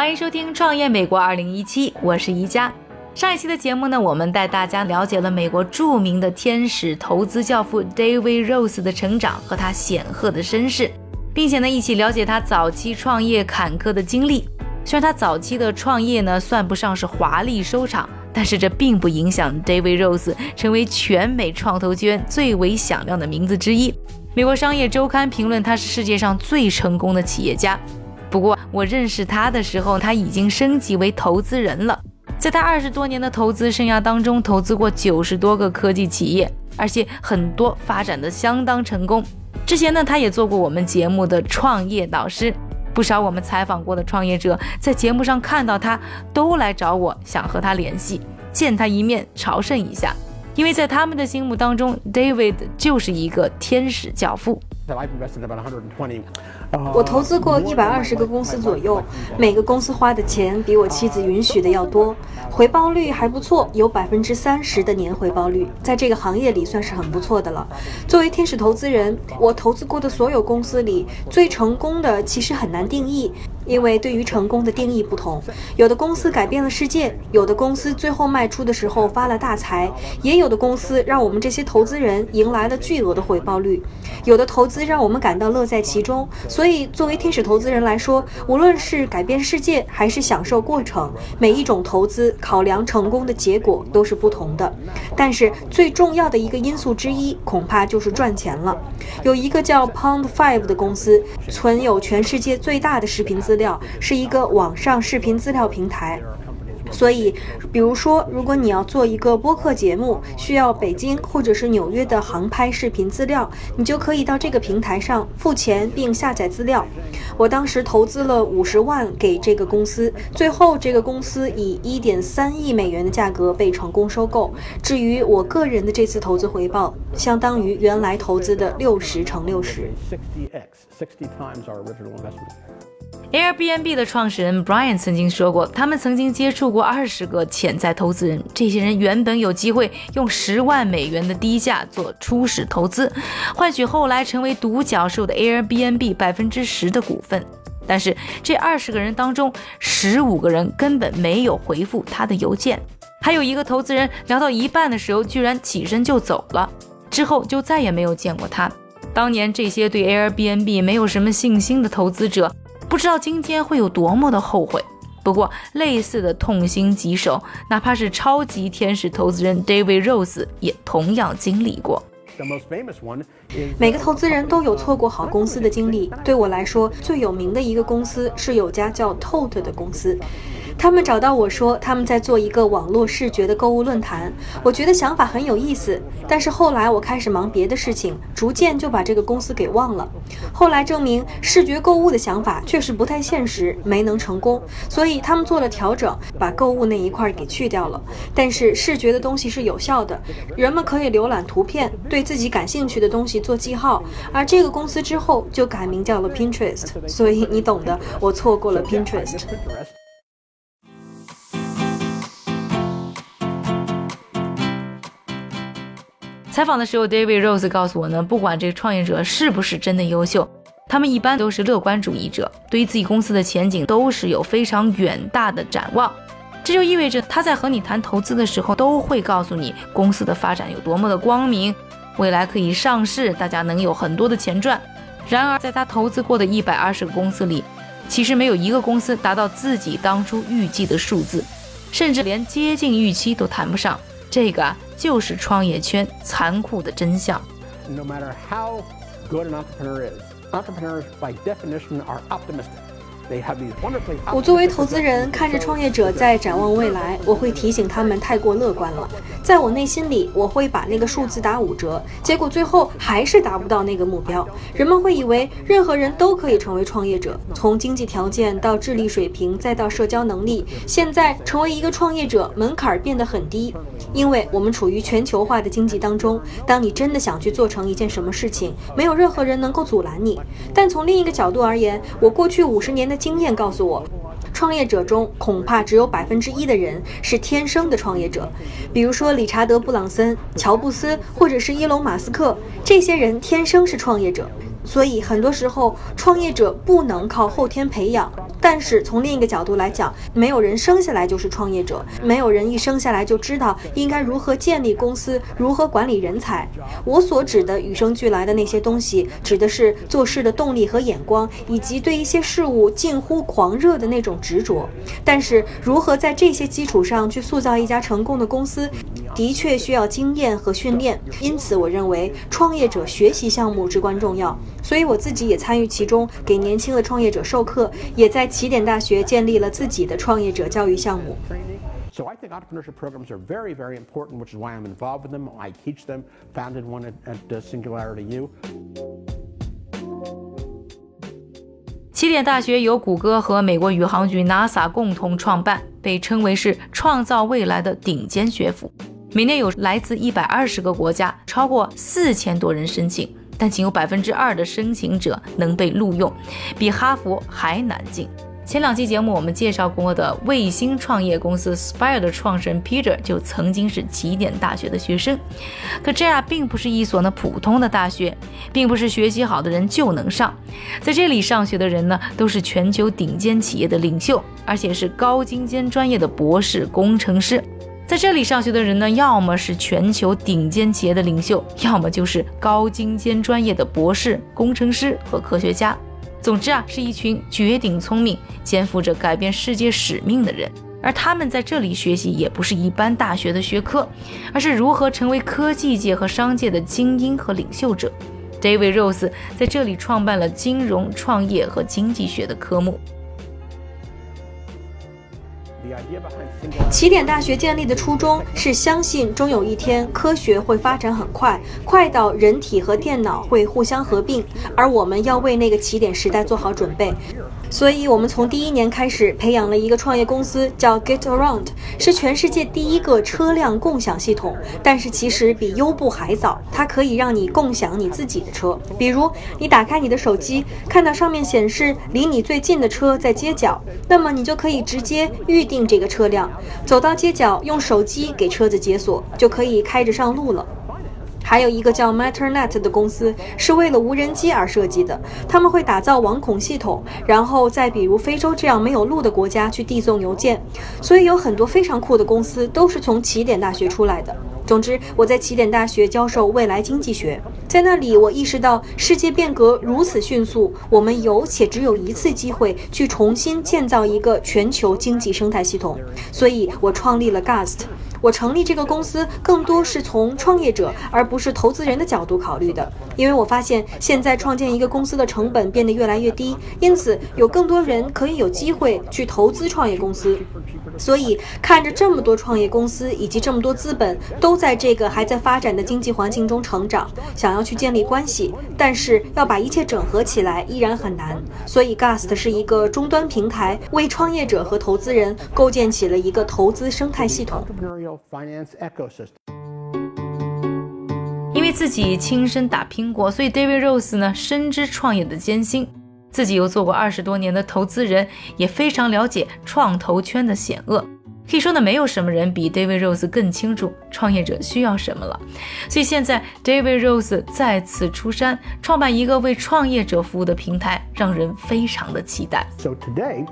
欢迎收听《创业美国2017》，我是宜家。上一期的节目呢，我们带大家了解了美国著名的天使投资教父 David Rose 的成长和他显赫的身世，并且呢，一起了解他早期创业坎坷的经历。虽然他早期的创业呢，算不上是华丽收场，但是这并不影响 David Rose 成为全美创投圈最为响亮的名字之一。美国商业周刊评论他是世界上最成功的企业家。不过我认识他的时候，他已经升级为投资人了。在他二十多年的投资生涯当中，投资过九十多个科技企业，而且很多发展的相当成功。之前呢，他也做过我们节目的创业导师，不少我们采访过的创业者在节目上看到他，都来找我，想和他联系，见他一面，朝圣一下。因为在他们的心目当中，David 就是一个天使教父。I've invested about 120. 我投资过一百二十个公司左右，每个公司花的钱比我妻子允许的要多，回报率还不错，有百分之三十的年回报率，在这个行业里算是很不错的了。作为天使投资人，我投资过的所有公司里，最成功的其实很难定义。因为对于成功的定义不同，有的公司改变了世界，有的公司最后卖出的时候发了大财，也有的公司让我们这些投资人迎来了巨额的回报率，有的投资让我们感到乐在其中。所以，作为天使投资人来说，无论是改变世界还是享受过程，每一种投资考量成功的结果都是不同的。但是最重要的一个因素之一，恐怕就是赚钱了。有一个叫 Pound Five 的公司，存有全世界最大的视频资料，是一个网上视频资料平台。所以，比如说，如果你要做一个播客节目，需要北京或者是纽约的航拍视频资料，你就可以到这个平台上付钱并下载资料。我当时投资了五十万给这个公司，最后这个公司以一点三亿美元的价格被成功收购。至于我个人的这次投资回报，相当于原来投资的六十乘六十。Airbnb 的创始人 Brian 曾经说过，他们曾经接触过二十个潜在投资人，这些人原本有机会用十万美元的低价做初始投资，换取后来成为独角兽的 Airbnb 百分之十的股份。但是这二十个人当中，十五个人根本没有回复他的邮件，还有一个投资人聊到一半的时候，居然起身就走了，之后就再也没有见过他。当年这些对 Airbnb 没有什么信心的投资者。不知道今天会有多么的后悔。不过，类似的痛心疾首，哪怕是超级天使投资人 David Rose 也同样经历过。The most famous one 每个投资人都有错过好公司的经历。对我来说，最有名的一个公司是有家叫 Tote 的公司。他们找到我说，他们在做一个网络视觉的购物论坛。我觉得想法很有意思，但是后来我开始忙别的事情，逐渐就把这个公司给忘了。后来证明，视觉购物的想法确实不太现实，没能成功，所以他们做了调整，把购物那一块给去掉了。但是视觉的东西是有效的，人们可以浏览图片，对自己感兴趣的东西做记号。而这个公司之后就改名叫了 Pinterest，所以你懂的，我错过了 Pinterest。Pinterest. 采访的时候，David Rose 告诉我呢，不管这个创业者是不是真的优秀，他们一般都是乐观主义者，对于自己公司的前景都是有非常远大的展望。这就意味着他在和你谈投资的时候，都会告诉你公司的发展有多么的光明，未来可以上市，大家能有很多的钱赚。然而，在他投资过的一百二十个公司里，其实没有一个公司达到自己当初预计的数字，甚至连接近预期都谈不上。这个啊，就是创业圈残酷的真相。No matter how good an entrepreneur is, entrepreneurs by definition are optimistic. 我作为投资人，看着创业者在展望未来，我会提醒他们太过乐观了。在我内心里，我会把那个数字打五折，结果最后还是达不到那个目标。人们会以为任何人都可以成为创业者，从经济条件到智力水平，再到社交能力，现在成为一个创业者门槛变得很低，因为我们处于全球化的经济当中。当你真的想去做成一件什么事情，没有任何人能够阻拦你。但从另一个角度而言，我过去五十年的经验告诉我。创业者中恐怕只有百分之一的人是天生的创业者，比如说理查德·布朗森、乔布斯或者是伊隆·马斯克，这些人天生是创业者。所以很多时候，创业者不能靠后天培养。但是从另一个角度来讲，没有人生下来就是创业者，没有人一生下来就知道应该如何建立公司，如何管理人才。我所指的与生俱来的那些东西，指的是做事的动力和眼光，以及对一些事物近乎狂热的那种执着。但是如何在这些基础上去塑造一家成功的公司，的确需要经验和训练。因此，我认为创业者学习项目至关重要。所以我自己也参与其中，给年轻的创业者授课，也在起点大学建立了自己的创业者教育项目。So I think entrepreneurship programs are very, very important, which is why I'm involved with them. I teach them. Founded one at, at uh, Singularity U. 起点大学由谷歌和美国宇航局 NASA 共同创办，被称为是创造未来的顶尖学府。每年有来自一百二十个国家，超过四千多人申请，但仅有百分之二的申请者能被录用，比哈佛还难进。前两期节目我们介绍过的卫星创业公司 Spire 的创始人 Peter 就曾经是起点大学的学生。可这样并不是一所呢普通的大学，并不是学习好的人就能上。在这里上学的人呢，都是全球顶尖企业的领袖，而且是高精尖专业的博士工程师。在这里上学的人呢，要么是全球顶尖企业的领袖，要么就是高精尖专业的博士、工程师和科学家。总之啊，是一群绝顶聪明、肩负着改变世界使命的人。而他们在这里学习也不是一般大学的学科，而是如何成为科技界和商界的精英和领袖者。David Rose 在这里创办了金融、创业和经济学的科目。起点大学建立的初衷是相信终有一天科学会发展很快，快到人体和电脑会互相合并，而我们要为那个起点时代做好准备。所以，我们从第一年开始培养了一个创业公司，叫 Get Around，是全世界第一个车辆共享系统。但是其实比优步还早，它可以让你共享你自己的车。比如，你打开你的手机，看到上面显示离你最近的车在街角，那么你就可以直接预定这个车辆，走到街角，用手机给车子解锁，就可以开着上路了。还有一个叫 MatterNet 的公司，是为了无人机而设计的。他们会打造网孔系统，然后在比如非洲这样没有路的国家去递送邮件。所以有很多非常酷的公司都是从起点大学出来的。总之，我在起点大学教授未来经济学，在那里我意识到世界变革如此迅速，我们有且只有一次机会去重新建造一个全球经济生态系统。所以我创立了 Gast。我成立这个公司更多是从创业者而不是投资人的角度考虑的，因为我发现现在创建一个公司的成本变得越来越低，因此有更多人可以有机会去投资创业公司。所以看着这么多创业公司以及这么多资本都在这个还在发展的经济环境中成长，想要去建立关系，但是要把一切整合起来依然很难。所以，Gust 是一个终端平台，为创业者和投资人构建起了一个投资生态系统。Finance ecosystem. 因为自己亲身打拼过，所以 David Rose 呢深知创业的艰辛，自己又做过二十多年的投资人，也非常了解创投圈的险恶。可以说呢，没有什么人比 David Rose 更清楚创业者需要什么了。所以现在 David Rose 再次出山，创办一个为创业者服务的平台，让人非常的期待。So today,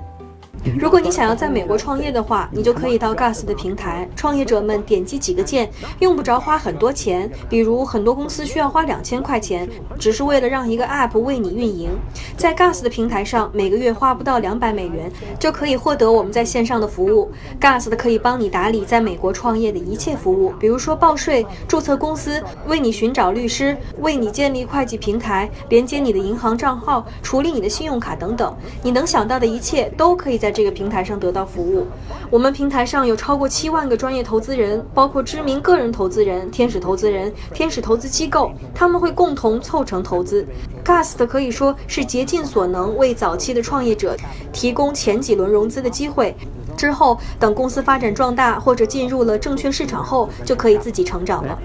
如果你想要在美国创业的话，你就可以到 Gus 的平台，创业者们点击几个键，用不着花很多钱。比如很多公司需要花两千块钱，只是为了让一个 App 为你运营。在 Gus 的平台上，每个月花不到两百美元，就可以获得我们在线上的服务。Gus 的可以帮你打理在美国创业的一切服务，比如说报税、注册公司、为你寻找律师、为你建立会计平台、连接你的银行账号、处理你的信用卡等等。你能想到的一切都可以在在这个平台上得到服务。我们平台上有超过七万个专业投资人，包括知名个人投资人、天使投资人、天使投资机构，他们会共同凑成投资。Gust 可以说是竭尽所能为早期的创业者提供前几轮融资的机会。之后，等公司发展壮大或者进入了证券市场后，就可以自己成长了。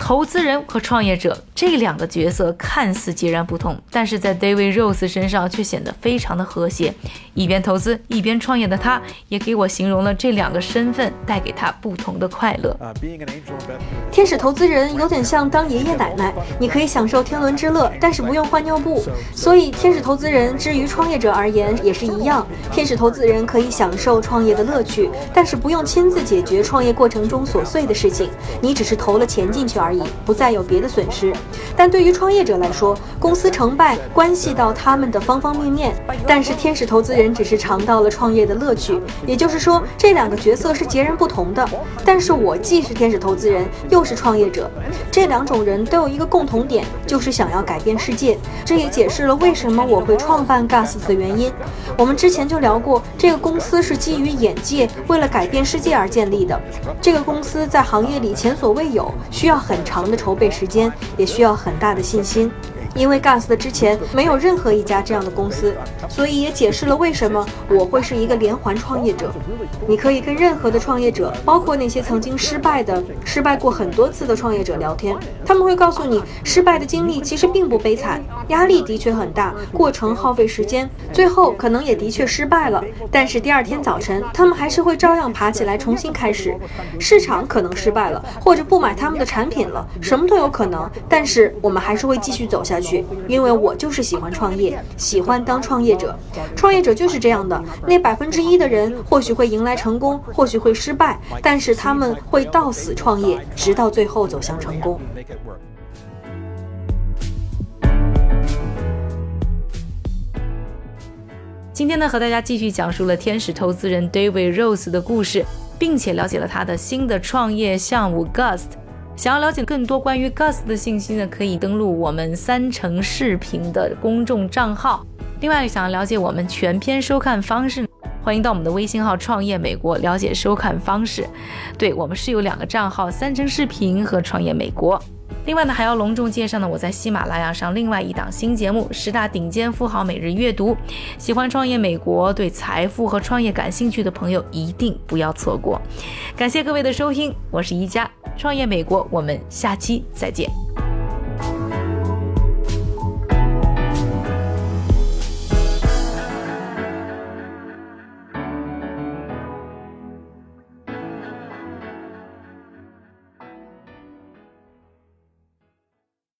投资人和创业者这两个角色看似截然不同，但是在 David Rose 身上却显得非常的和谐。一边投资一边创业的他，也给我形容了这两个身份带给他不同的快乐。Uh. 天使投资人有点像当爷爷奶奶，你可以享受天伦之乐，但是不用换尿布。所以，天使投资人之于创业者而言也是一样。天使投资人可以享受创业的乐趣，但是不用亲自解决创业过程中琐碎的事情，你只是投了钱进去而而已，不再有别的损失。但对于创业者来说，公司成败关系到他们的方方面面，但是天使投资人只是尝到了创业的乐趣。也就是说，这两个角色是截然不同的。但是我既是天使投资人，又是创业者，这两种人都有一个共同点，就是想要改变世界。这也解释了为什么我会创办 Gus 的原因。我们之前就聊过，这个公司是基于眼界，为了改变世界而建立的。这个公司在行业里前所未有，需要很长的筹备时间，也需要很大的信心。因为 Gus 的之前没有任何一家这样的公司，所以也解释了为什么我会是一个连环创业者。你可以跟任何的创业者，包括那些曾经失败的、失败过很多次的创业者聊天，他们会告诉你，失败的经历其实并不悲惨，压力的确很大，过程耗费时间，最后可能也的确失败了，但是第二天早晨，他们还是会照样爬起来重新开始。市场可能失败了，或者不买他们的产品了，什么都有可能，但是我们还是会继续走下去，去因为我就是喜欢创业，喜欢当创业者。创业者就是这样的，那百分之一的人或许会迎来成功，或许会失败，但是他们会到死创业，直到最后走向成功。今天呢，和大家继续讲述了天使投资人 David Rose 的故事，并且了解了他的新的创业项目 Gust。想要了解更多关于 Gus 的信息呢，可以登录我们三城视频的公众账号。另外，想要了解我们全篇收看方式，欢迎到我们的微信号“创业美国”了解收看方式。对我们是有两个账号：三城视频和创业美国。另外呢，还要隆重介绍呢，我在喜马拉雅上另外一档新节目《十大顶尖富豪每日阅读》，喜欢创业美国、对财富和创业感兴趣的朋友一定不要错过。感谢各位的收听，我是宜家，创业美国，我们下期再见。